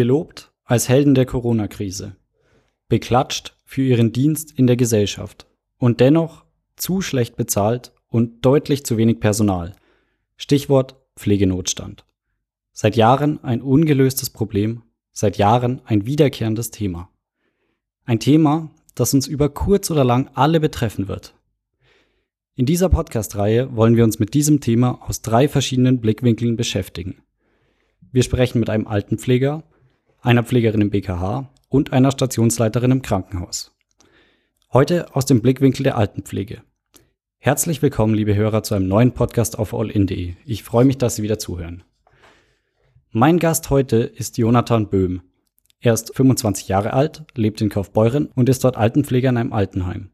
Gelobt als Helden der Corona-Krise. Beklatscht für ihren Dienst in der Gesellschaft. Und dennoch zu schlecht bezahlt und deutlich zu wenig Personal. Stichwort Pflegenotstand. Seit Jahren ein ungelöstes Problem, seit Jahren ein wiederkehrendes Thema. Ein Thema, das uns über kurz oder lang alle betreffen wird. In dieser Podcast-Reihe wollen wir uns mit diesem Thema aus drei verschiedenen Blickwinkeln beschäftigen. Wir sprechen mit einem Altenpfleger, einer Pflegerin im BKH und einer Stationsleiterin im Krankenhaus. Heute aus dem Blickwinkel der Altenpflege. Herzlich willkommen, liebe Hörer, zu einem neuen Podcast auf allin.de. Ich freue mich, dass Sie wieder zuhören. Mein Gast heute ist Jonathan Böhm. Er ist 25 Jahre alt, lebt in Kaufbeuren und ist dort Altenpfleger in einem Altenheim.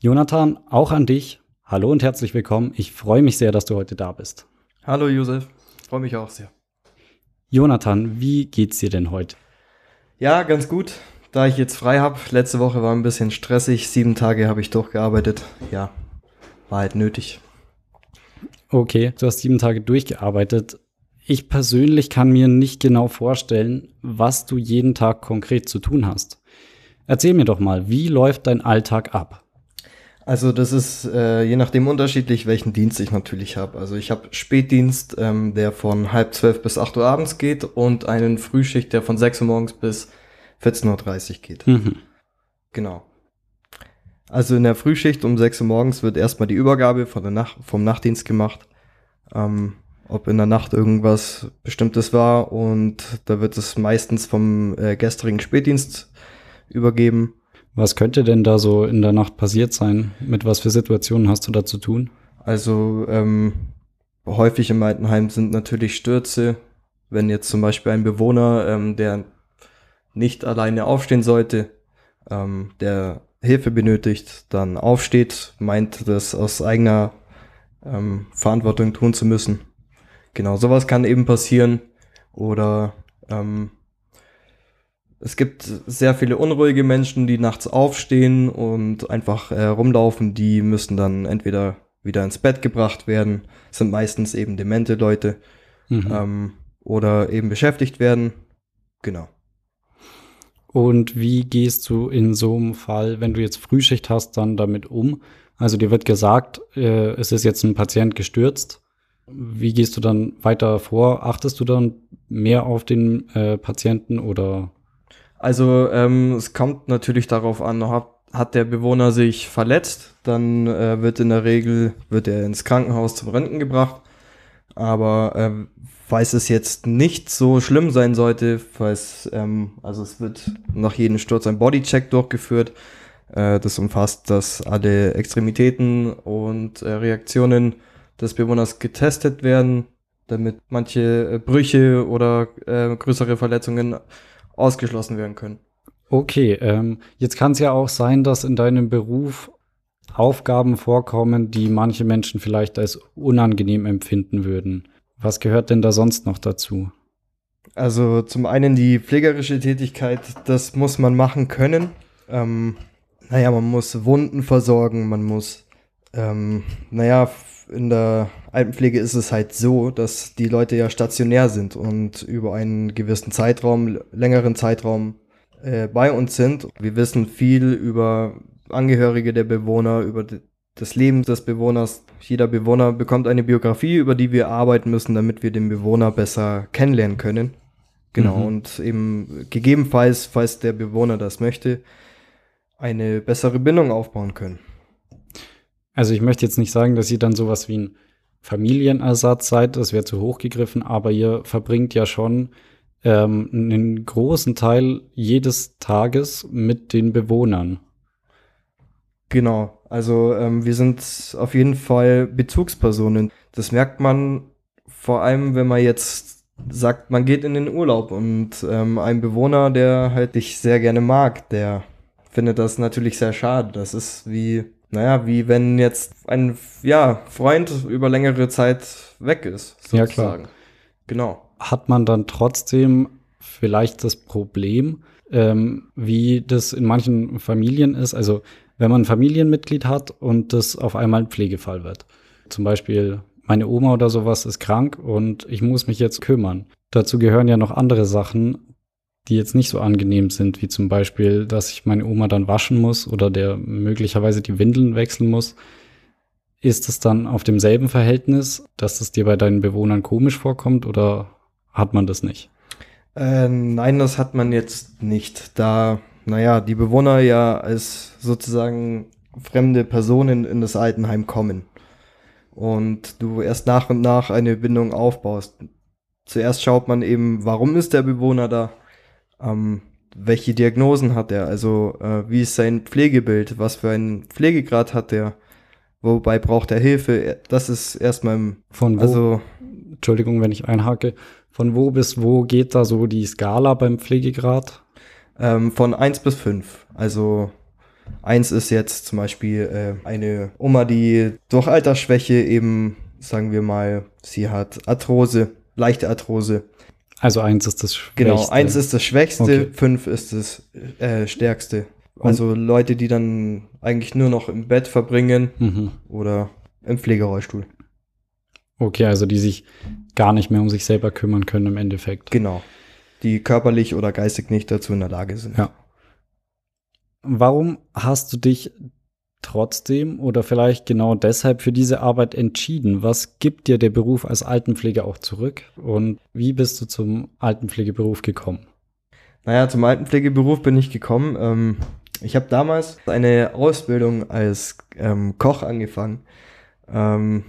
Jonathan, auch an dich. Hallo und herzlich willkommen. Ich freue mich sehr, dass du heute da bist. Hallo Josef, freue mich auch sehr. Jonathan, wie geht's dir denn heute? Ja, ganz gut. Da ich jetzt frei habe, letzte Woche war ein bisschen stressig, sieben Tage habe ich durchgearbeitet. Ja, war halt nötig. Okay, du hast sieben Tage durchgearbeitet. Ich persönlich kann mir nicht genau vorstellen, was du jeden Tag konkret zu tun hast. Erzähl mir doch mal, wie läuft dein Alltag ab? Also das ist äh, je nachdem unterschiedlich, welchen Dienst ich natürlich habe. Also ich habe Spätdienst, ähm, der von halb zwölf bis acht Uhr abends geht und einen Frühschicht, der von sechs Uhr morgens bis 14.30 Uhr geht. Mhm. Genau. Also in der Frühschicht um 6 Uhr morgens wird erstmal die Übergabe von der Nacht, vom Nachtdienst gemacht. Ähm, ob in der Nacht irgendwas Bestimmtes war und da wird es meistens vom äh, gestrigen Spätdienst übergeben. Was könnte denn da so in der Nacht passiert sein? Mit was für Situationen hast du da zu tun? Also ähm, häufig im Altenheim sind natürlich Stürze. Wenn jetzt zum Beispiel ein Bewohner, ähm, der nicht alleine aufstehen sollte, ähm, der Hilfe benötigt, dann aufsteht, meint das aus eigener ähm, Verantwortung tun zu müssen. Genau, sowas kann eben passieren. Oder ähm, es gibt sehr viele unruhige Menschen, die nachts aufstehen und einfach äh, rumlaufen. Die müssen dann entweder wieder ins Bett gebracht werden, sind meistens eben demente Leute, mhm. ähm, oder eben beschäftigt werden. Genau. Und wie gehst du in so einem Fall, wenn du jetzt Frühschicht hast, dann damit um? Also dir wird gesagt, äh, es ist jetzt ein Patient gestürzt. Wie gehst du dann weiter vor? Achtest du dann mehr auf den äh, Patienten oder? Also ähm, es kommt natürlich darauf an, hat, hat der Bewohner sich verletzt, dann äh, wird in der Regel wird er ins Krankenhaus zum Renten gebracht. Aber äh, falls es jetzt nicht so schlimm sein sollte, falls, ähm, also es wird nach jedem Sturz ein Bodycheck durchgeführt. Äh, das umfasst, dass alle Extremitäten und äh, Reaktionen des Bewohners getestet werden, damit manche äh, Brüche oder äh, größere Verletzungen ausgeschlossen werden können. Okay, ähm, jetzt kann es ja auch sein, dass in deinem Beruf Aufgaben vorkommen, die manche Menschen vielleicht als unangenehm empfinden würden. Was gehört denn da sonst noch dazu? Also zum einen die pflegerische Tätigkeit, das muss man machen können. Ähm, naja, man muss Wunden versorgen, man muss, ähm, naja, in der Altenpflege ist es halt so, dass die Leute ja stationär sind und über einen gewissen Zeitraum, längeren Zeitraum äh, bei uns sind. Wir wissen viel über Angehörige der Bewohner, über das Leben des Bewohners. Jeder Bewohner bekommt eine Biografie, über die wir arbeiten müssen, damit wir den Bewohner besser kennenlernen können. Genau, mhm. und eben gegebenenfalls, falls der Bewohner das möchte, eine bessere Bindung aufbauen können. Also ich möchte jetzt nicht sagen, dass ihr dann sowas wie ein Familienersatz seid, das wäre zu hoch gegriffen, aber ihr verbringt ja schon ähm, einen großen Teil jedes Tages mit den Bewohnern. Genau, also ähm, wir sind auf jeden Fall Bezugspersonen. Das merkt man vor allem, wenn man jetzt sagt, man geht in den Urlaub und ähm, ein Bewohner, der halt dich sehr gerne mag, der findet das natürlich sehr schade. Das ist wie, naja, wie wenn jetzt ein ja, Freund über längere Zeit weg ist, sozusagen. Ja, klar. Genau. Hat man dann trotzdem vielleicht das Problem, ähm, wie das in manchen Familien ist? Also wenn man ein Familienmitglied hat und das auf einmal ein Pflegefall wird. Zum Beispiel meine Oma oder sowas ist krank und ich muss mich jetzt kümmern. Dazu gehören ja noch andere Sachen, die jetzt nicht so angenehm sind, wie zum Beispiel, dass ich meine Oma dann waschen muss oder der möglicherweise die Windeln wechseln muss. Ist es dann auf demselben Verhältnis, dass es dir bei deinen Bewohnern komisch vorkommt oder hat man das nicht? Äh, nein, das hat man jetzt nicht, da, naja, die Bewohner ja als sozusagen fremde Personen in das Altenheim kommen und du erst nach und nach eine Bindung aufbaust. Zuerst schaut man eben, warum ist der Bewohner da? Ähm, welche Diagnosen hat er? Also äh, wie ist sein Pflegebild? Was für einen Pflegegrad hat er? Wobei braucht er Hilfe? Das ist erstmal von wo, also Entschuldigung, wenn ich einhake. Von wo bis wo geht da so die Skala beim Pflegegrad? Ähm, von 1 bis 5. Also Eins ist jetzt zum Beispiel äh, eine Oma, die durch Altersschwäche eben, sagen wir mal, sie hat Arthrose, leichte Arthrose. Also eins ist das Schwächste. Genau, eins ist das Schwächste, okay. fünf ist das äh, Stärkste. Also Und? Leute, die dann eigentlich nur noch im Bett verbringen mhm. oder im Pflegerollstuhl. Okay, also die sich gar nicht mehr um sich selber kümmern können im Endeffekt. Genau. Die körperlich oder geistig nicht dazu in der Lage sind. Ja. Warum hast du dich trotzdem oder vielleicht genau deshalb für diese Arbeit entschieden? Was gibt dir der Beruf als Altenpfleger auch zurück und wie bist du zum Altenpflegeberuf gekommen? Naja, zum Altenpflegeberuf bin ich gekommen. Ähm, ich habe damals eine Ausbildung als ähm, Koch angefangen. Ähm,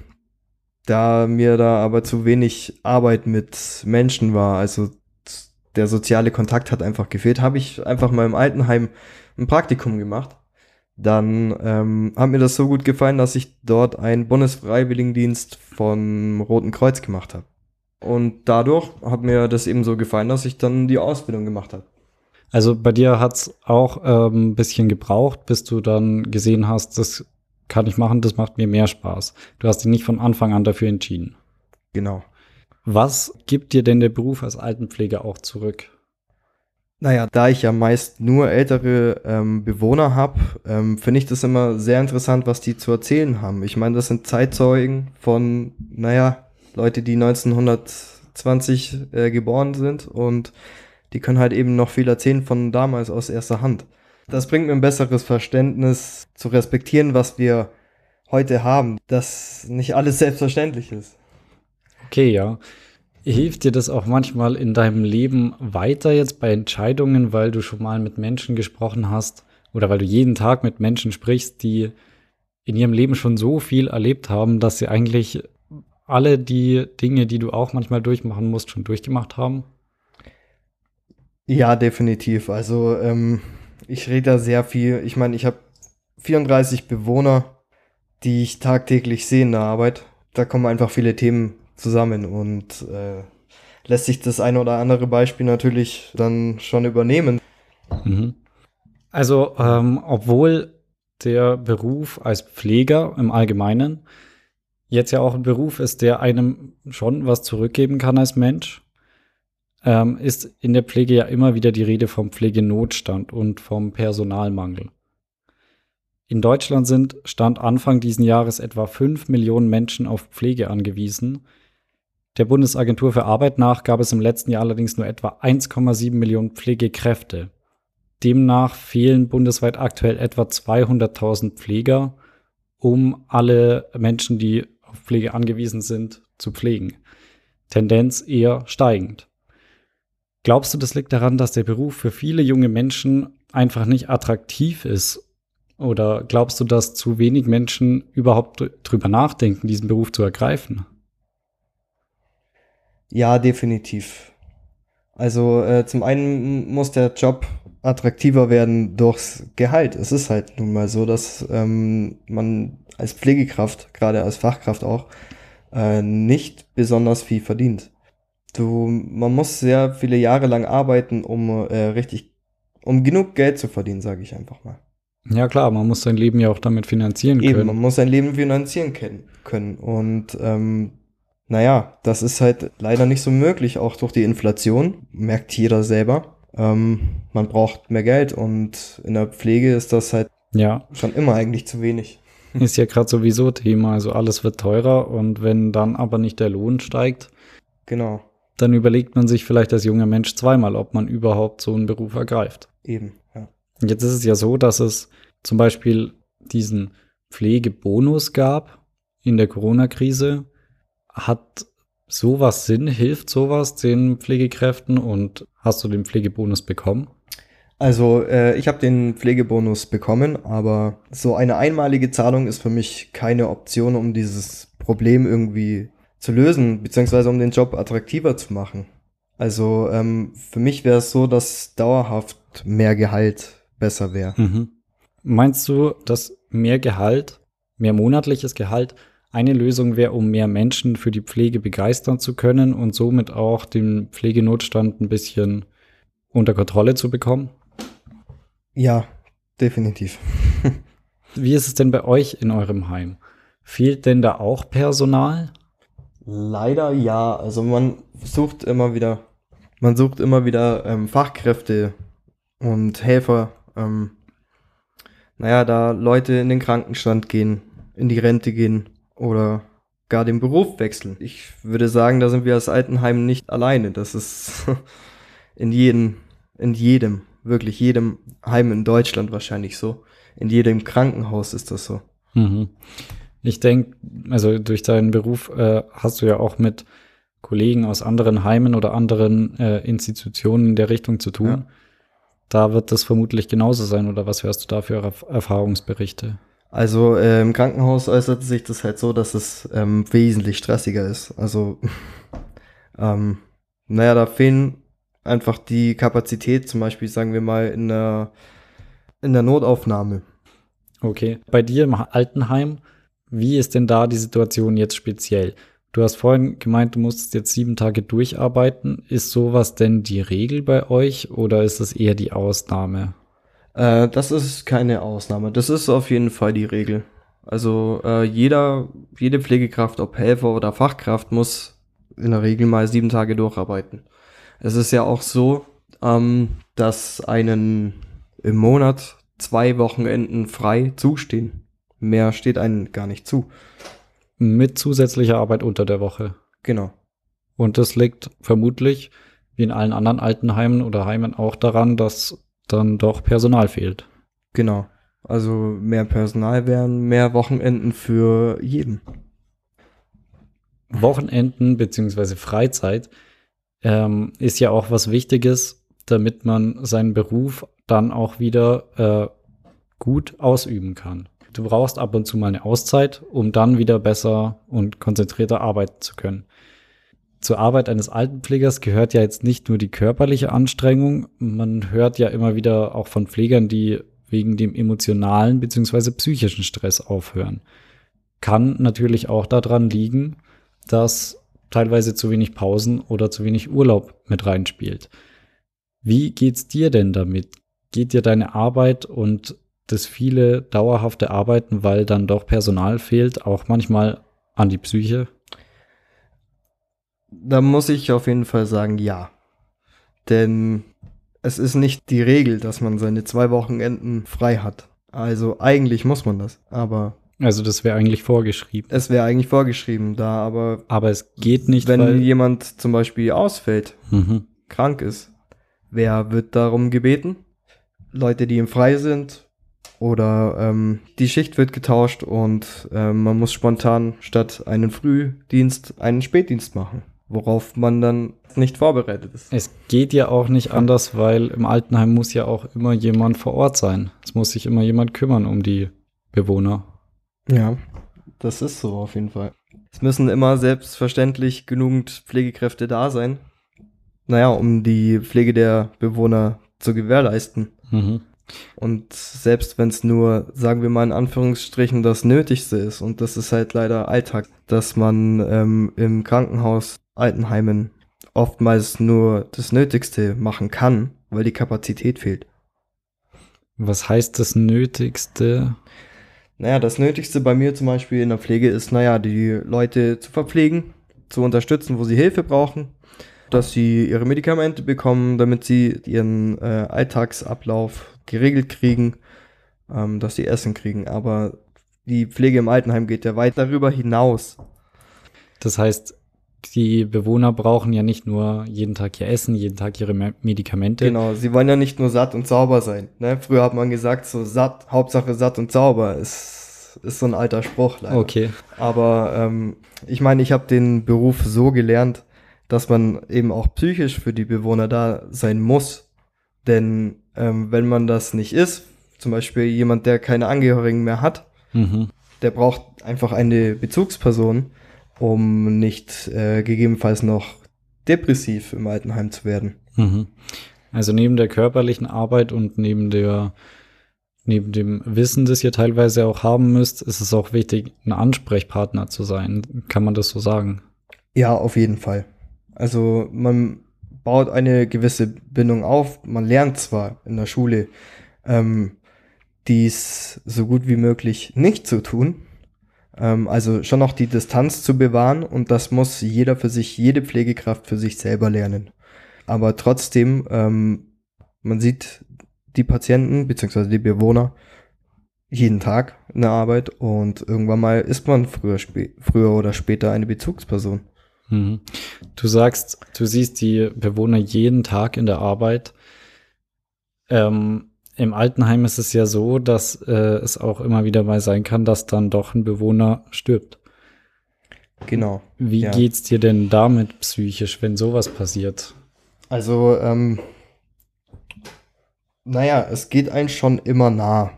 da mir da aber zu wenig Arbeit mit Menschen war, also der soziale Kontakt hat einfach gefehlt, habe ich einfach mal im Altenheim ein Praktikum gemacht. Dann ähm, hat mir das so gut gefallen, dass ich dort einen Bundesfreiwilligendienst vom Roten Kreuz gemacht habe. Und dadurch hat mir das eben so gefallen, dass ich dann die Ausbildung gemacht habe. Also bei dir hat es auch ähm, ein bisschen gebraucht, bis du dann gesehen hast, das kann ich machen, das macht mir mehr Spaß. Du hast dich nicht von Anfang an dafür entschieden. Genau. Was gibt dir denn der Beruf als Altenpfleger auch zurück? Naja, da ich ja meist nur ältere ähm, Bewohner habe, ähm, finde ich das immer sehr interessant, was die zu erzählen haben. Ich meine, das sind Zeitzeugen von, naja, Leute, die 1920 äh, geboren sind und die können halt eben noch viel erzählen von damals aus erster Hand. Das bringt mir ein besseres Verständnis zu respektieren, was wir heute haben, dass nicht alles selbstverständlich ist. Okay, ja. Hilft dir das auch manchmal in deinem Leben weiter jetzt bei Entscheidungen, weil du schon mal mit Menschen gesprochen hast oder weil du jeden Tag mit Menschen sprichst, die in ihrem Leben schon so viel erlebt haben, dass sie eigentlich alle die Dinge, die du auch manchmal durchmachen musst, schon durchgemacht haben? Ja, definitiv. Also ähm, ich rede da sehr viel. Ich meine, ich habe 34 Bewohner, die ich tagtäglich sehe in der Arbeit. Da kommen einfach viele Themen zusammen und äh, lässt sich das eine oder andere Beispiel natürlich dann schon übernehmen. Mhm. Also, ähm, obwohl der Beruf als Pfleger im Allgemeinen jetzt ja auch ein Beruf ist, der einem schon was zurückgeben kann als Mensch, ähm, ist in der Pflege ja immer wieder die Rede vom Pflegenotstand und vom Personalmangel. In Deutschland sind Stand Anfang diesen Jahres etwa 5 Millionen Menschen auf Pflege angewiesen der Bundesagentur für Arbeit nach gab es im letzten Jahr allerdings nur etwa 1,7 Millionen Pflegekräfte. Demnach fehlen bundesweit aktuell etwa 200.000 Pfleger, um alle Menschen, die auf Pflege angewiesen sind, zu pflegen. Tendenz eher steigend. Glaubst du, das liegt daran, dass der Beruf für viele junge Menschen einfach nicht attraktiv ist? Oder glaubst du, dass zu wenig Menschen überhaupt drüber nachdenken, diesen Beruf zu ergreifen? Ja, definitiv. Also äh, zum einen muss der Job attraktiver werden durchs Gehalt. Es ist halt nun mal so, dass ähm, man als Pflegekraft, gerade als Fachkraft auch, äh, nicht besonders viel verdient. Du, man muss sehr viele Jahre lang arbeiten, um äh, richtig, um genug Geld zu verdienen, sage ich einfach mal. Ja klar, man muss sein Leben ja auch damit finanzieren Eben, können. man muss sein Leben finanzieren können. Und ähm, naja, das ist halt leider nicht so möglich, auch durch die Inflation, merkt jeder selber. Ähm, man braucht mehr Geld und in der Pflege ist das halt ja. schon immer eigentlich zu wenig. Ist ja gerade sowieso Thema, also alles wird teurer und wenn dann aber nicht der Lohn steigt. Genau. dann überlegt man sich vielleicht als junger Mensch zweimal, ob man überhaupt so einen Beruf ergreift. Eben, ja. Jetzt ist es ja so, dass es zum Beispiel diesen Pflegebonus gab in der Corona-Krise. Hat sowas Sinn? Hilft sowas den Pflegekräften und hast du den Pflegebonus bekommen? Also äh, ich habe den Pflegebonus bekommen, aber so eine einmalige Zahlung ist für mich keine Option, um dieses Problem irgendwie zu lösen, beziehungsweise um den Job attraktiver zu machen. Also ähm, für mich wäre es so, dass dauerhaft mehr Gehalt besser wäre. Mhm. Meinst du, dass mehr Gehalt, mehr monatliches Gehalt eine Lösung wäre, um mehr Menschen für die Pflege begeistern zu können und somit auch den Pflegenotstand ein bisschen unter Kontrolle zu bekommen? Ja, definitiv. Wie ist es denn bei euch in eurem Heim? Fehlt denn da auch Personal? Leider ja. Also man sucht immer wieder, man sucht immer wieder ähm, Fachkräfte und Helfer. Ähm, naja, da Leute in den Krankenstand gehen, in die Rente gehen oder gar den Beruf wechseln. Ich würde sagen, da sind wir als Altenheim nicht alleine. Das ist in jedem, in jedem, wirklich jedem Heim in Deutschland wahrscheinlich so. In jedem Krankenhaus ist das so. Mhm. Ich denke, also durch deinen Beruf äh, hast du ja auch mit Kollegen aus anderen Heimen oder anderen äh, Institutionen in der Richtung zu tun. Ja. Da wird das vermutlich genauso sein, oder was hörst du da für Erf Erfahrungsberichte? Also äh, im Krankenhaus äußert sich das halt so, dass es ähm, wesentlich stressiger ist. Also, ähm, naja, da fehlen einfach die Kapazität, zum Beispiel, sagen wir mal, in der, in der Notaufnahme. Okay. Bei dir im Altenheim, wie ist denn da die Situation jetzt speziell? Du hast vorhin gemeint, du musstest jetzt sieben Tage durcharbeiten. Ist sowas denn die Regel bei euch oder ist es eher die Ausnahme? Äh, das ist keine Ausnahme. Das ist auf jeden Fall die Regel. Also äh, jeder, jede Pflegekraft, ob Helfer oder Fachkraft, muss in der Regel mal sieben Tage durcharbeiten. Es ist ja auch so, ähm, dass einen im Monat zwei Wochenenden frei zustehen. Mehr steht einem gar nicht zu. Mit zusätzlicher Arbeit unter der Woche. Genau. Und das liegt vermutlich, wie in allen anderen Altenheimen oder Heimen, auch daran, dass dann doch Personal fehlt. Genau. Also mehr Personal wären mehr Wochenenden für jeden. Wochenenden beziehungsweise Freizeit ähm, ist ja auch was Wichtiges, damit man seinen Beruf dann auch wieder äh, gut ausüben kann. Du brauchst ab und zu mal eine Auszeit, um dann wieder besser und konzentrierter arbeiten zu können. Zur Arbeit eines Altenpflegers gehört ja jetzt nicht nur die körperliche Anstrengung, man hört ja immer wieder auch von Pflegern, die wegen dem emotionalen bzw. psychischen Stress aufhören. Kann natürlich auch daran liegen, dass teilweise zu wenig Pausen oder zu wenig Urlaub mit reinspielt. Wie geht's dir denn damit? Geht dir deine Arbeit und das viele dauerhafte Arbeiten, weil dann doch Personal fehlt, auch manchmal an die Psyche? Da muss ich auf jeden Fall sagen, ja. Denn es ist nicht die Regel, dass man seine zwei Wochenenden frei hat. Also eigentlich muss man das, aber. Also das wäre eigentlich vorgeschrieben. Es wäre eigentlich vorgeschrieben, da aber. Aber es geht nicht, wenn jemand zum Beispiel ausfällt, mhm. krank ist. Wer wird darum gebeten? Leute, die im Frei sind oder ähm, die Schicht wird getauscht und ähm, man muss spontan statt einen Frühdienst einen Spätdienst machen, worauf man dann nicht vorbereitet ist. Es geht ja auch nicht anders, weil im Altenheim muss ja auch immer jemand vor Ort sein. Es muss sich immer jemand kümmern um die Bewohner. Ja, das ist so auf jeden Fall. Es müssen immer selbstverständlich genügend Pflegekräfte da sein. Naja, um die Pflege der Bewohner zu gewährleisten. Mhm. Und selbst wenn es nur, sagen wir mal in Anführungsstrichen, das Nötigste ist, und das ist halt leider Alltag, dass man ähm, im Krankenhaus, Altenheimen oftmals nur das Nötigste machen kann, weil die Kapazität fehlt. Was heißt das Nötigste? Naja, das Nötigste bei mir zum Beispiel in der Pflege ist, naja, die Leute zu verpflegen, zu unterstützen, wo sie Hilfe brauchen, dass sie ihre Medikamente bekommen, damit sie ihren äh, Alltagsablauf geregelt kriegen, ähm, dass sie Essen kriegen. Aber die Pflege im Altenheim geht ja weit darüber hinaus. Das heißt, die Bewohner brauchen ja nicht nur jeden Tag ihr Essen, jeden Tag ihre Me Medikamente. Genau, sie wollen ja nicht nur satt und sauber sein. Ne? Früher hat man gesagt, so satt, Hauptsache satt und sauber ist, ist so ein alter Spruch. Leider. Okay. Aber ähm, ich meine, ich habe den Beruf so gelernt, dass man eben auch psychisch für die Bewohner da sein muss. Denn ähm, wenn man das nicht ist, zum Beispiel jemand, der keine Angehörigen mehr hat, Mhm. der braucht einfach eine Bezugsperson, um nicht äh, gegebenenfalls noch depressiv im Altenheim zu werden. Mhm. Also neben der körperlichen Arbeit und neben der neben dem Wissen, das ihr teilweise auch haben müsst, ist es auch wichtig, ein Ansprechpartner zu sein. Kann man das so sagen? Ja, auf jeden Fall. Also man baut eine gewisse Bindung auf. Man lernt zwar in der Schule, ähm, dies so gut wie möglich nicht zu tun. Ähm, also schon noch die Distanz zu bewahren und das muss jeder für sich, jede Pflegekraft für sich selber lernen. Aber trotzdem, ähm, man sieht die Patienten bzw. die Bewohner jeden Tag in der Arbeit und irgendwann mal ist man früher, früher oder später eine Bezugsperson. Mhm. Du sagst, du siehst die Bewohner jeden Tag in der Arbeit. Ähm, Im Altenheim ist es ja so, dass äh, es auch immer wieder mal sein kann, dass dann doch ein Bewohner stirbt. Genau. Wie Ja. geht's dir denn damit psychisch, wenn sowas passiert? Also, ähm, naja, es geht einem schon immer nah.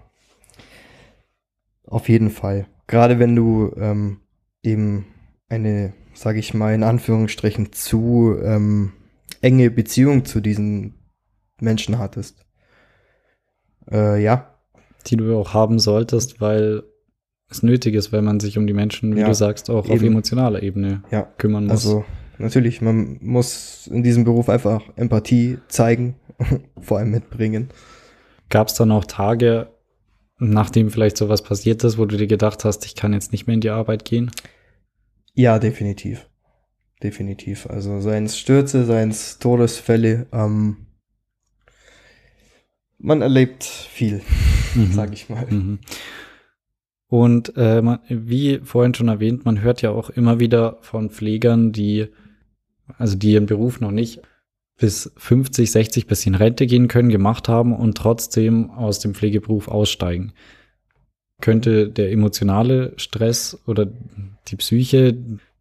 Auf jeden Fall. Gerade wenn du ähm, eben eine, sage ich mal, in Anführungsstrichen zu ähm, enge Beziehung zu diesen Menschen hattest. Äh, ja, Die du auch haben solltest, weil es nötig ist, weil man sich um die Menschen, wie Ja, du sagst, auch auf eben. emotionaler Ebene ja. kümmern muss. Also natürlich, man muss in diesem Beruf einfach Empathie zeigen, vor allem mitbringen. Gab es dann auch Tage, nachdem vielleicht sowas passiert ist, wo du dir gedacht hast, ich kann jetzt nicht mehr in die Arbeit gehen? Ja, definitiv. Definitiv. Also seien es Stürze, seien es Todesfälle. Ähm, man erlebt viel, Mhm. sag ich mal. Mhm. Und äh, man, wie vorhin schon erwähnt, man hört ja auch immer wieder von Pflegern, die, also die ihren Beruf noch nicht bis 50, 60 bis in Rente gehen können, gemacht haben und trotzdem aus dem Pflegeberuf aussteigen. Könnte der emotionale Stress oder die Psyche,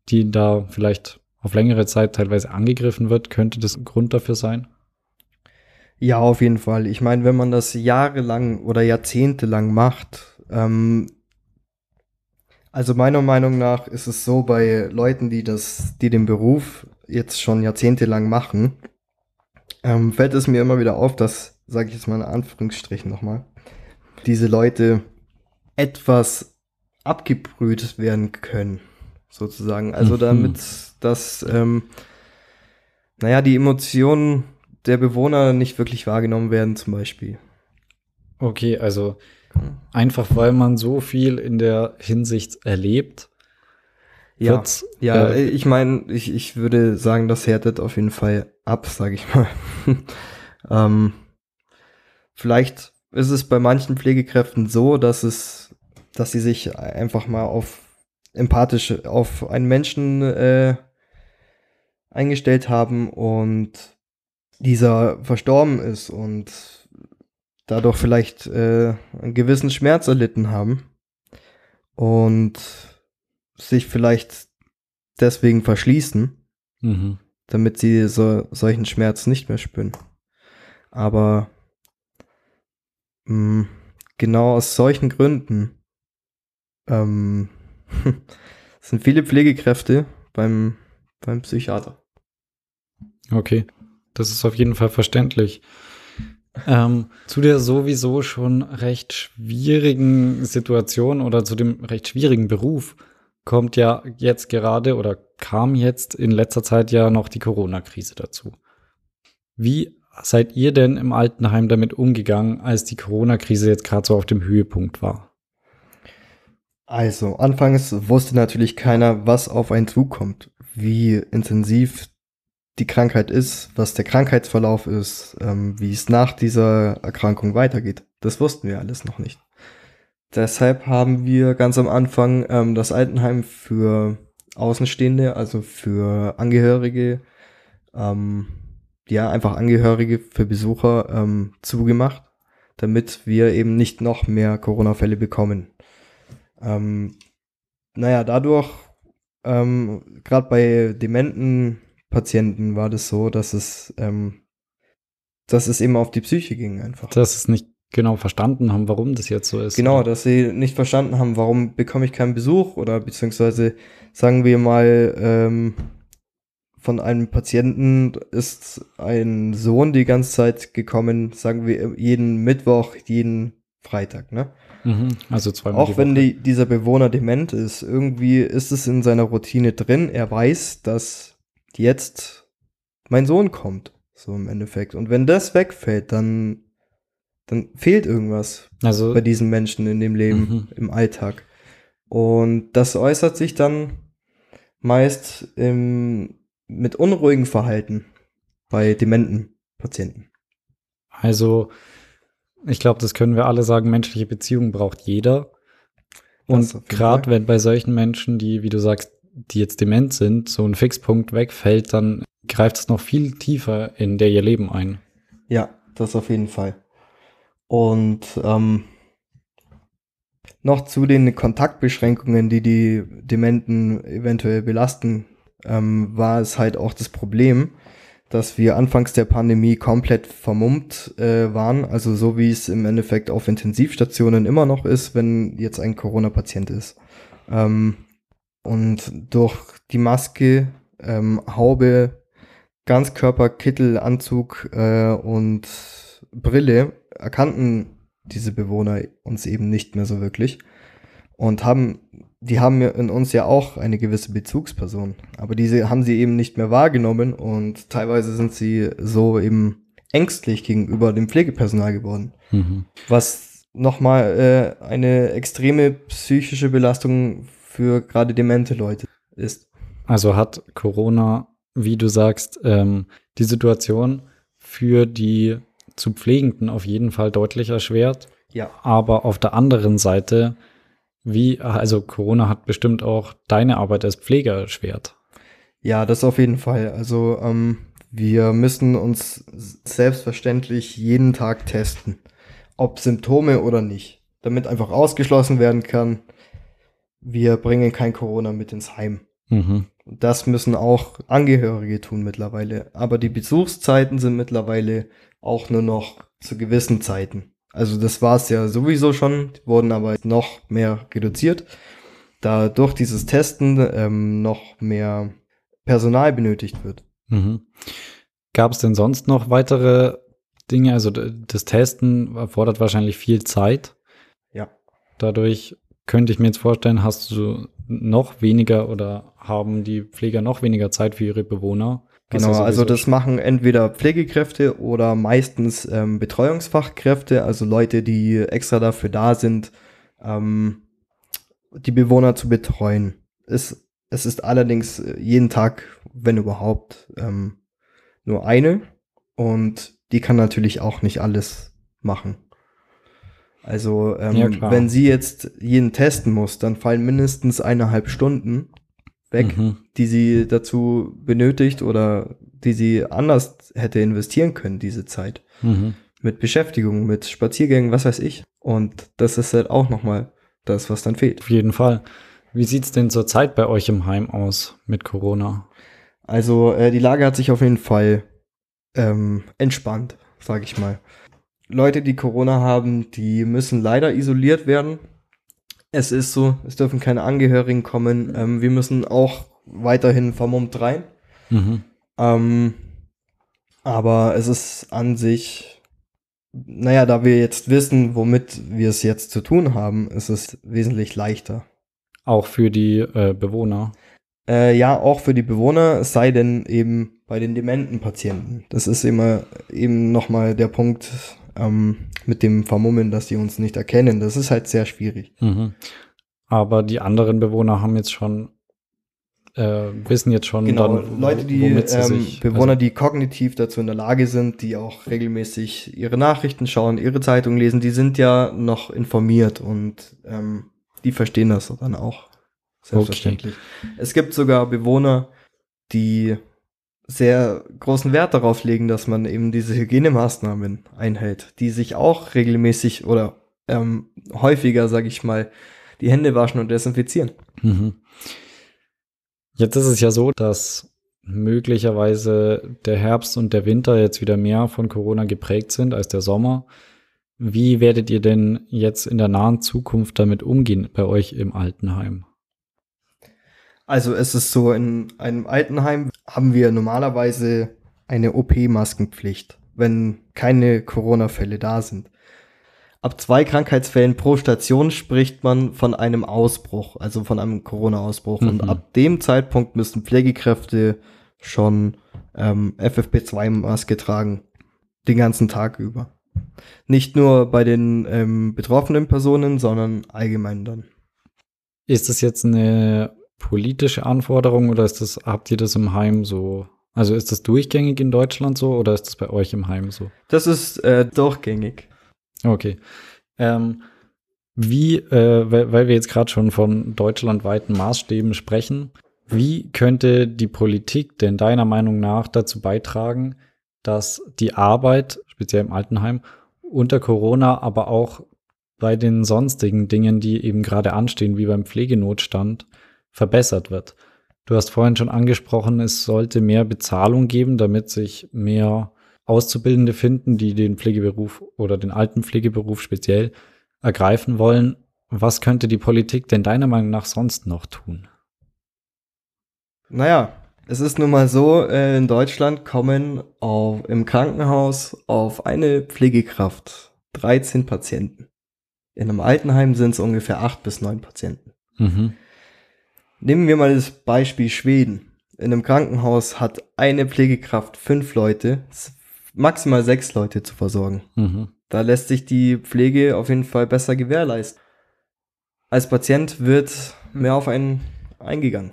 die da vielleicht auf längere Zeit teilweise angegriffen wird, könnte das ein Grund dafür sein? Ja, auf jeden Fall. Ich meine, wenn man das jahrelang oder jahrzehntelang macht, ähm, also meiner Meinung nach ist es so bei Leuten, die das, die den Beruf jetzt schon jahrzehntelang machen, ähm, fällt es mir immer wieder auf, dass, sage ich jetzt mal in Anführungsstrichen nochmal, diese Leute etwas abgebrüht werden können, sozusagen. Also Mhm. damit, dass, ähm, naja, die Emotionen der Bewohner nicht wirklich wahrgenommen werden, zum Beispiel. Okay, also einfach weil man so viel in der Hinsicht erlebt, Ja, ja, äh, ich meine, ich, ich würde sagen, das härtet auf jeden Fall ab, sage ich mal. ähm, vielleicht ist es bei manchen Pflegekräften so, dass es, dass sie sich einfach mal auf empathisch auf einen Menschen äh, eingestellt haben und dieser verstorben ist und dadurch vielleicht äh, einen gewissen Schmerz erlitten haben und sich vielleicht deswegen verschließen, Mhm. damit sie so, solchen Schmerz nicht mehr spüren. Aber mh, genau aus solchen Gründen ähm, sind viele Pflegekräfte beim, beim Psychiater. Okay, das ist auf jeden Fall verständlich. Ähm, zu der sowieso schon recht schwierigen Situation oder zu dem recht schwierigen Beruf kommt ja jetzt gerade oder kam jetzt in letzter Zeit ja noch die Corona-Krise dazu. Wie seid ihr denn im Altenheim damit umgegangen, als die Corona-Krise jetzt gerade so auf dem Höhepunkt war? Also, anfangs wusste natürlich keiner, was auf einen zukommt, wie intensiv die Krankheit ist, was der Krankheitsverlauf ist, ähm, wie es nach dieser Erkrankung weitergeht. Das wussten wir alles noch nicht. Deshalb haben wir ganz am Anfang ähm, das Altenheim für Außenstehende, also für Angehörige, ähm, ja, einfach Angehörige für Besucher ähm, zugemacht, damit wir eben nicht noch mehr Corona-Fälle bekommen. Ähm, naja, dadurch, ähm, gerade bei dementen Patienten war das so, dass es, ähm, dass es eben auf die Psyche ging einfach. Dass es nicht genau verstanden haben, warum das jetzt so ist. Genau, oder? dass sie nicht verstanden haben, warum bekomme ich keinen Besuch oder beziehungsweise sagen wir mal, ähm, von einem Patienten ist ein Sohn die ganze Zeit gekommen, sagen wir jeden Mittwoch, jeden Freitag, ne? Mhm, also zweimal Auch wenn die, dieser Bewohner dement ist, irgendwie ist es in seiner Routine drin. Er weiß, dass jetzt mein Sohn kommt, so im Endeffekt. Und wenn das wegfällt, dann, dann fehlt irgendwas also, bei diesen Menschen in dem Leben, Mhm. im Alltag. Und das äußert sich dann meist im, mit unruhigem Verhalten bei dementen Patienten. also ich glaube, das können wir alle sagen, menschliche Beziehungen braucht jeder. Und gerade wenn bei solchen Menschen, die, wie du sagst, die jetzt dement sind, so ein Fixpunkt wegfällt, dann greift es noch viel tiefer in der ihr Leben ein. Ja, das auf jeden Fall. Und ähm, noch zu den Kontaktbeschränkungen, die die Dementen eventuell belasten, ähm, war es halt auch das Problem, dass wir anfangs der Pandemie komplett vermummt äh, waren, also so wie es im Endeffekt auf Intensivstationen immer noch ist, wenn jetzt ein Corona-Patient ist. Ähm, und durch die Maske, ähm, Haube, Ganzkörperkittel, Anzug äh, und Brille erkannten diese Bewohner uns eben nicht mehr so wirklich. Und haben die haben in uns ja auch eine gewisse Bezugsperson, aber diese haben sie eben nicht mehr wahrgenommen und teilweise sind sie so eben ängstlich gegenüber dem Pflegepersonal geworden, Mhm. was nochmal äh, eine extreme psychische Belastung für gerade demente Leute ist. Also hat Corona, wie du sagst, ähm, die Situation für die zu Pflegenden auf jeden Fall deutlich erschwert. Ja. Aber auf der anderen Seite, wie, also Corona hat bestimmt auch deine Arbeit als Pfleger erschwert. Ja, das auf jeden Fall. Also ähm, wir müssen uns selbstverständlich jeden Tag testen, ob Symptome oder nicht, damit einfach ausgeschlossen werden kann, wir bringen kein Corona mit ins Heim. Mhm. Das müssen auch Angehörige tun mittlerweile. Aber die Besuchszeiten sind mittlerweile auch nur noch zu gewissen Zeiten. Also das war es ja sowieso schon, wurden aber noch mehr reduziert, da durch dieses Testen ähm, noch mehr Personal benötigt wird. Mhm. Gab es denn sonst noch weitere Dinge? Also das Testen erfordert wahrscheinlich viel Zeit. Ja. Dadurch könnte ich mir jetzt vorstellen, hast du noch weniger oder haben die Pfleger noch weniger Zeit für ihre Bewohner? Genau, also das machen entweder Pflegekräfte oder meistens ähm, Betreuungsfachkräfte, also Leute, die extra dafür da sind, ähm, die Bewohner zu betreuen. Es, es ist allerdings äh, jeden Tag, wenn überhaupt, ähm, nur eine und die kann natürlich auch nicht alles machen. Also ähm, Ja, wenn sie jetzt jeden testen muss, dann fallen mindestens eineinhalb Stunden weg Mhm. die sie dazu benötigt oder die sie anders hätte investieren können, diese Zeit. Mhm. Mit Beschäftigung, mit Spaziergängen, was weiß ich. Und das ist halt auch nochmal das, was dann fehlt. Auf jeden Fall. Wie sieht's denn zurzeit bei euch im Heim aus mit Corona? Also äh, die Lage hat sich auf jeden Fall ähm, entspannt, sage ich mal. Leute, die Corona haben, die müssen leider isoliert werden. Es ist so, es dürfen keine Angehörigen kommen. Ähm, wir müssen auch weiterhin vermummt rein. Mhm. Ähm, aber es ist an sich, naja, da wir jetzt wissen, womit wir es jetzt zu tun haben, ist es wesentlich leichter. Auch für die äh, Bewohner. Äh, ja, auch für die Bewohner, es sei denn eben bei den dementen Patienten. Das ist immer eben nochmal der Punkt ähm, mit dem Vermummen, dass die uns nicht erkennen. Das ist halt sehr schwierig. Mhm. Aber die anderen Bewohner haben jetzt schon, äh, wissen jetzt schon Genau, dann, Leute, die sie ähm, sich, Bewohner, also, die kognitiv dazu in der Lage sind, die auch regelmäßig ihre Nachrichten schauen, ihre Zeitung lesen, die sind ja noch informiert und ähm, die verstehen das dann auch. Selbstverständlich. Okay. Es gibt sogar Bewohner, die sehr großen Wert darauf legen, dass man eben diese Hygienemaßnahmen einhält, die sich auch regelmäßig oder ähm, häufiger, sage ich mal, die Hände waschen und desinfizieren. Mhm. Jetzt ist es ja so, dass möglicherweise der Herbst und der Winter jetzt wieder mehr von Corona geprägt sind als der Sommer. Wie werdet ihr denn jetzt in der nahen Zukunft damit umgehen bei euch im Altenheim? Also es ist so, in einem Altenheim haben wir normalerweise eine OP-Maskenpflicht, wenn keine Corona-Fälle da sind. Ab zwei Krankheitsfällen pro Station spricht man von einem Ausbruch, also von einem Corona-Ausbruch. Mhm. Und ab dem Zeitpunkt müssen Pflegekräfte schon ähm, FFP2-Maske tragen, den ganzen Tag über. Nicht nur bei den ähm, betroffenen Personen, sondern allgemein dann. Ist das jetzt eine politische Anforderung oder ist das, habt ihr das im Heim so? Also ist das durchgängig in Deutschland so oder ist das bei euch im Heim so? Das ist äh, durchgängig. Okay. Ähm, wie, äh, weil wir jetzt gerade schon von deutschlandweiten Maßstäben sprechen, wie könnte die Politik denn deiner Meinung nach dazu beitragen, dass die Arbeit, speziell im Altenheim, unter Corona, aber auch bei den sonstigen Dingen, die eben gerade anstehen, wie beim Pflegenotstand, verbessert wird. Du hast vorhin schon angesprochen, es sollte mehr Bezahlung geben, damit sich mehr Auszubildende finden, die den Pflegeberuf oder den alten Pflegeberuf speziell ergreifen wollen. Was könnte die Politik denn deiner Meinung nach sonst noch tun? Naja, es ist nun mal so, äh, in Deutschland kommen auf, im Krankenhaus auf eine Pflegekraft 13 Patienten. In einem Altenheim sind es ungefähr 8 bis 9 Patienten. Mhm. Nehmen wir mal das Beispiel Schweden. In einem Krankenhaus hat eine Pflegekraft fünf Leute, maximal sechs Leute zu versorgen. Mhm. Da lässt sich die Pflege auf jeden Fall besser gewährleisten. Als Patient wird mehr auf einen eingegangen.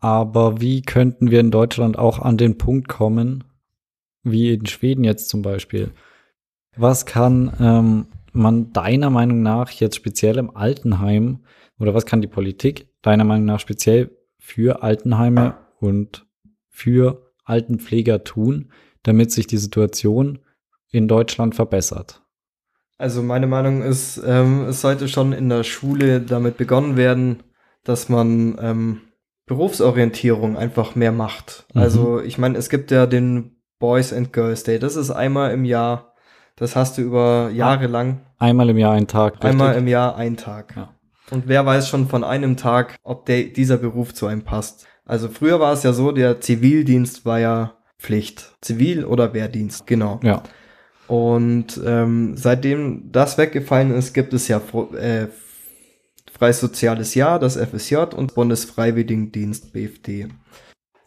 Aber wie könnten wir in Deutschland auch an den Punkt kommen, wie in Schweden jetzt zum Beispiel? Was kann ähm, man deiner Meinung nach jetzt speziell im Altenheim oder was kann die Politik deiner Meinung nach speziell für Altenheime und für Altenpfleger tun, damit sich die Situation in Deutschland verbessert? Also meine Meinung ist, ähm, es sollte schon in der Schule damit begonnen werden, dass man ähm, Berufsorientierung einfach mehr macht. Mhm. Also ich meine, es gibt ja den Boys and Girls Day. Das ist einmal im Jahr. Das hast du über Jahre lang. Einmal im Jahr ein Tag. Richtig? Einmal im Jahr ein Tag. Ja. Und wer weiß schon von einem Tag, ob der, dieser Beruf zu einem passt. Also früher war es ja so, der Zivildienst war ja Pflicht. Zivil- oder Wehrdienst, genau. Ja. Und ähm, seitdem das weggefallen ist, gibt es ja äh, Freies Soziales Jahr, das FSJ und Bundesfreiwilligendienst BFD.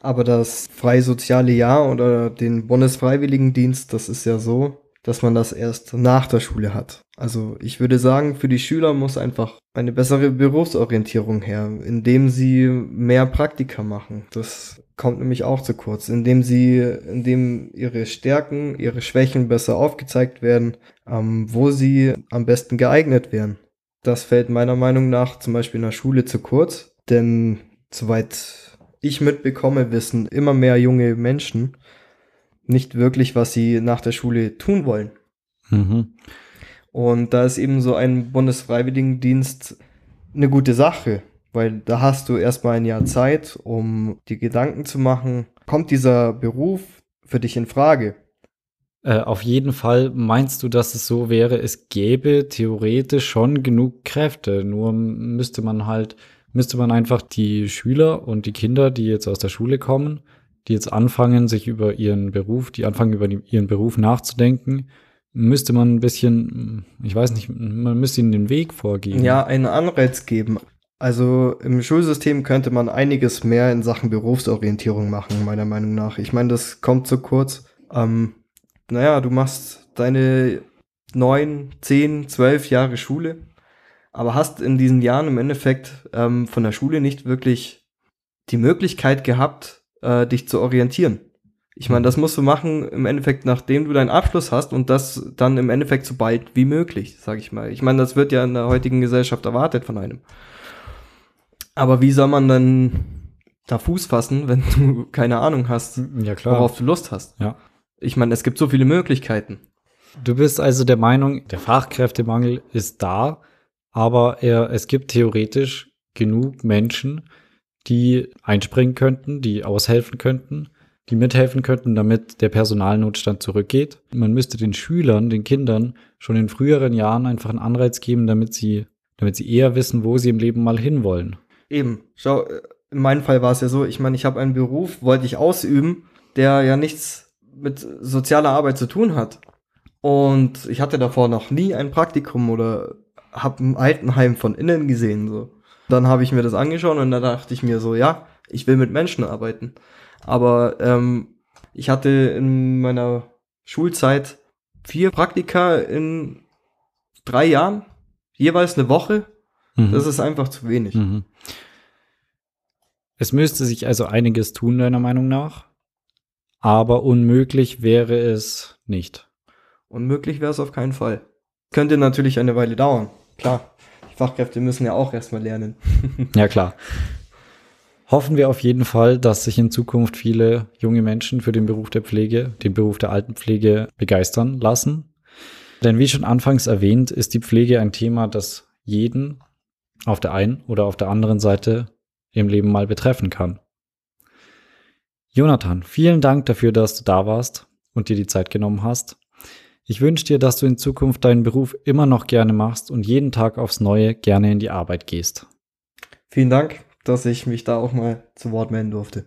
Aber das Freie Soziale Jahr oder den Bundesfreiwilligendienst, das ist ja so, dass man das erst nach der Schule hat. Also ich würde sagen, für die Schüler muss einfach eine bessere Berufsorientierung her, indem sie mehr Praktika machen. Das kommt nämlich auch zu kurz, indem sie, indem ihre Stärken, ihre Schwächen besser aufgezeigt werden, ähm, wo sie am besten geeignet wären. Das fällt meiner Meinung nach zum Beispiel in der Schule zu kurz, denn soweit ich mitbekomme, wissen immer mehr junge Menschen, nicht wirklich, was sie nach der Schule tun wollen. Mhm. Und da ist eben so ein Bundesfreiwilligendienst eine gute Sache, weil da hast du erstmal ein Jahr Zeit, um die Gedanken zu machen, kommt dieser Beruf für dich in Frage? Äh, auf jeden Fall meinst du, dass es so wäre, es gäbe theoretisch schon genug Kräfte, nur müsste man halt, müsste man einfach die Schüler und die Kinder, die jetzt aus der Schule kommen, die jetzt anfangen, sich über ihren Beruf, die anfangen, über ihren Beruf nachzudenken, müsste man ein bisschen, ich weiß nicht, man müsste ihnen den Weg vorgeben. Ja, einen Anreiz geben. Also im Schulsystem könnte man einiges mehr in Sachen Berufsorientierung machen, meiner Meinung nach. Ich meine, das kommt zu kurz. Ähm, naja, du machst deine neun, zehn, zwölf Jahre Schule, aber hast in diesen Jahren im Endeffekt ähm, von der Schule nicht wirklich die Möglichkeit gehabt, äh, dich zu orientieren. Ich meine, das musst du machen im Endeffekt, nachdem du deinen Abschluss hast und das dann im Endeffekt so bald wie möglich, sag ich mal. Ich meine, das wird ja in der heutigen Gesellschaft erwartet von einem. Aber wie soll man dann da Fuß fassen, wenn du keine Ahnung hast, Ja, klar. worauf du Lust hast? Ja. Ich meine, es gibt so viele Möglichkeiten. Du bist also der Meinung, der Fachkräftemangel ist da, aber er, es gibt theoretisch genug Menschen, die einspringen könnten, die aushelfen könnten, die mithelfen könnten, damit der Personalnotstand zurückgeht. Man müsste den Schülern, den Kindern schon in früheren Jahren einfach einen Anreiz geben, damit sie, damit sie eher wissen, wo sie im Leben mal hinwollen. Eben, schau, äh, in meinem Fall war es ja so, ich meine, ich habe einen Beruf, wollte ich ausüben, der ja nichts mit sozialer Arbeit zu tun hat. Und ich hatte davor noch nie ein Praktikum oder habe ein Altenheim von innen gesehen. So. Dann habe ich mir das angeschaut und dann dachte ich mir so, ja, ich will mit Menschen arbeiten. Aber ähm, ich hatte in meiner Schulzeit vier Praktika in drei Jahren, jeweils eine Woche. Mhm. Das ist einfach zu wenig. Mhm. Es müsste sich also einiges tun, deiner Meinung nach. Aber unmöglich wäre es nicht. Unmöglich wäre es auf keinen Fall. Könnte natürlich eine Weile dauern. Klar, die Fachkräfte müssen ja auch erstmal lernen. Ja, klar. Hoffen wir auf jeden Fall, dass sich in Zukunft viele junge Menschen für den Beruf der Pflege, den Beruf der Altenpflege begeistern lassen. Denn wie schon anfangs erwähnt, ist die Pflege ein Thema, das jeden auf der einen oder auf der anderen Seite im Leben mal betreffen kann. Jonathan, vielen Dank dafür, dass du da warst und dir die Zeit genommen hast. Ich wünsche dir, dass du in Zukunft deinen Beruf immer noch gerne machst und jeden Tag aufs Neue gerne in die Arbeit gehst. Vielen Dank, dass ich mich da auch mal zu Wort melden durfte.